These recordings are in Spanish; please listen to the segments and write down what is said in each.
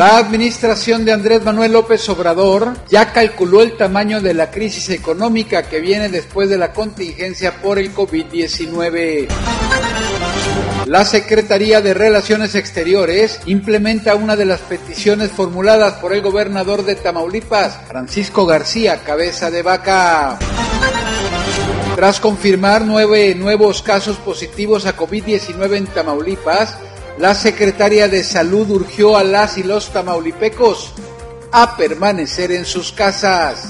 La administración de Andrés Manuel López Obrador ya calculó el tamaño de la crisis económica que viene después de la contingencia por el COVID-19. La Secretaría de Relaciones Exteriores implementa una de las peticiones formuladas por el gobernador de Tamaulipas, Francisco García Cabeza de Vaca. Tras confirmar nueve nuevos casos positivos a COVID-19 en Tamaulipas, la secretaria de Salud urgió a las y los tamaulipecos a permanecer en sus casas.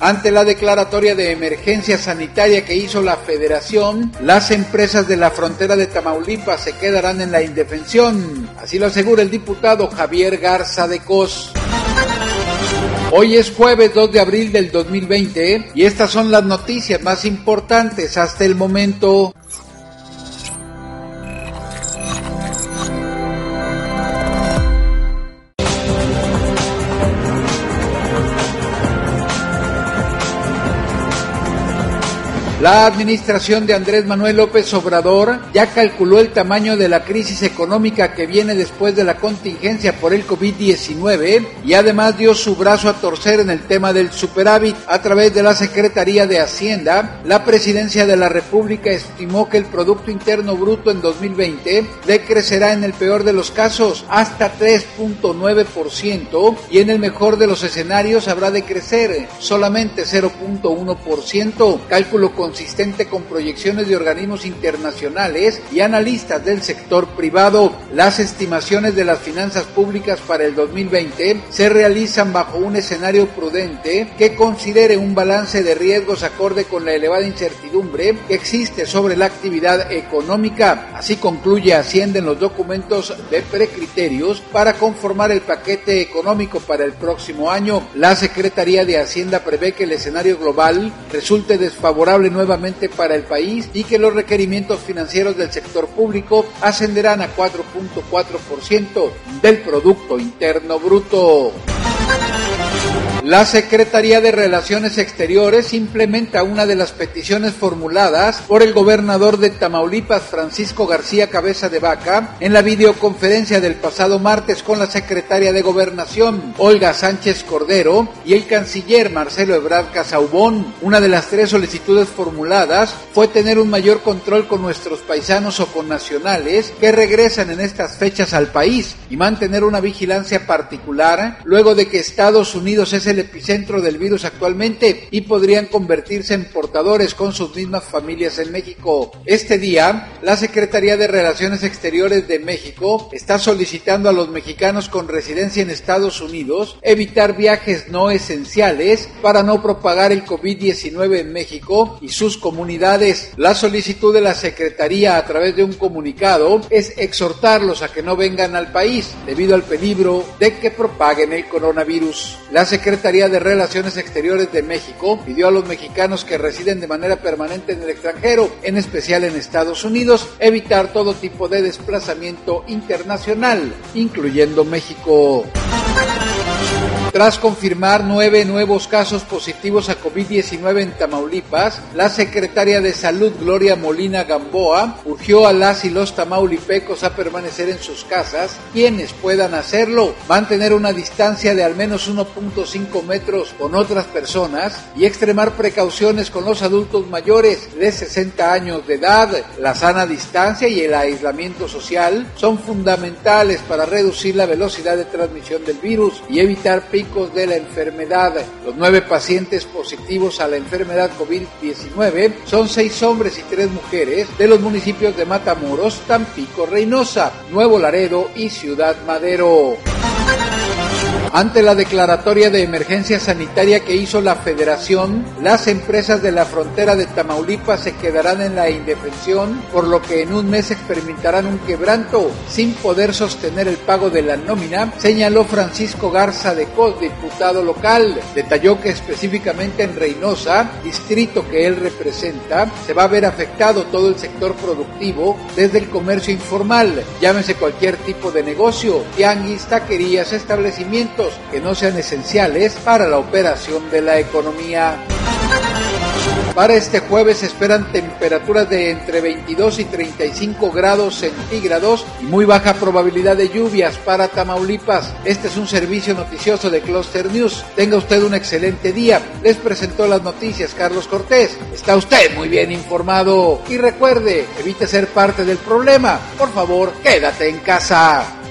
Ante la declaratoria de emergencia sanitaria que hizo la federación, las empresas de la frontera de Tamaulipas se quedarán en la indefensión. Así lo asegura el diputado Javier Garza de Cos. Hoy es jueves 2 de abril del 2020 y estas son las noticias más importantes hasta el momento. La administración de Andrés Manuel López Obrador ya calculó el tamaño de la crisis económica que viene después de la contingencia por el COVID-19 y además dio su brazo a torcer en el tema del superávit. A través de la Secretaría de Hacienda, la Presidencia de la República estimó que el Producto Interno Bruto en 2020 decrecerá en el peor de los casos hasta 3.9% y en el mejor de los escenarios habrá de crecer solamente 0.1%. Cálculo con consistente con proyecciones de organismos internacionales y analistas del sector privado. Las estimaciones de las finanzas públicas para el 2020 se realizan bajo un escenario prudente que considere un balance de riesgos acorde con la elevada incertidumbre que existe sobre la actividad económica. Así concluye Hacienda en los documentos de precriterios para conformar el paquete económico para el próximo año. La Secretaría de Hacienda prevé que el escenario global resulte desfavorable nuevamente para el país y que los requerimientos financieros del sector público ascenderán a 4.4% del Producto Interno Bruto. La Secretaría de Relaciones Exteriores implementa una de las peticiones formuladas por el gobernador de Tamaulipas, Francisco García Cabeza de Vaca, en la videoconferencia del pasado martes con la secretaria de Gobernación, Olga Sánchez Cordero, y el canciller Marcelo Ebrard Casaubón. Una de las tres solicitudes formuladas fue tener un mayor control con nuestros paisanos o con nacionales que regresan en estas fechas al país y mantener una vigilancia particular luego de que Estados Unidos es epicentro del virus actualmente y podrían convertirse en portadores con sus mismas familias en México. Este día, la Secretaría de Relaciones Exteriores de México está solicitando a los mexicanos con residencia en Estados Unidos evitar viajes no esenciales para no propagar el COVID-19 en México y sus comunidades. La solicitud de la Secretaría a través de un comunicado es exhortarlos a que no vengan al país debido al peligro de que propaguen el coronavirus. La Secretaría Secretaría de Relaciones Exteriores de México pidió a los mexicanos que residen de manera permanente en el extranjero, en especial en Estados Unidos, evitar todo tipo de desplazamiento internacional, incluyendo México. Tras confirmar nueve nuevos casos positivos a COVID-19 en Tamaulipas, la secretaria de Salud Gloria Molina Gamboa urgió a las y los tamaulipecos a permanecer en sus casas, quienes puedan hacerlo, mantener una distancia de al menos 1.5 metros con otras personas y extremar precauciones con los adultos mayores de 60 años de edad. La sana distancia y el aislamiento social son fundamentales para reducir la velocidad de transmisión del virus y evitar de la enfermedad. Los nueve pacientes positivos a la enfermedad COVID-19 son seis hombres y tres mujeres de los municipios de Matamoros, Tampico, Reynosa, Nuevo Laredo y Ciudad Madero. Ante la declaratoria de emergencia sanitaria que hizo la Federación, las empresas de la frontera de Tamaulipas se quedarán en la indefensión, por lo que en un mes experimentarán un quebranto sin poder sostener el pago de la nómina, señaló Francisco Garza de Cos, diputado local. Detalló que específicamente en Reynosa, distrito que él representa, se va a ver afectado todo el sector productivo, desde el comercio informal, llámese cualquier tipo de negocio, tianguis, taquerías, establecimientos, que no sean esenciales para la operación de la economía. Para este jueves se esperan temperaturas de entre 22 y 35 grados centígrados y muy baja probabilidad de lluvias para Tamaulipas. Este es un servicio noticioso de Cluster News. Tenga usted un excelente día. Les presentó las noticias Carlos Cortés. Está usted muy bien informado y recuerde, evite ser parte del problema. Por favor, quédate en casa.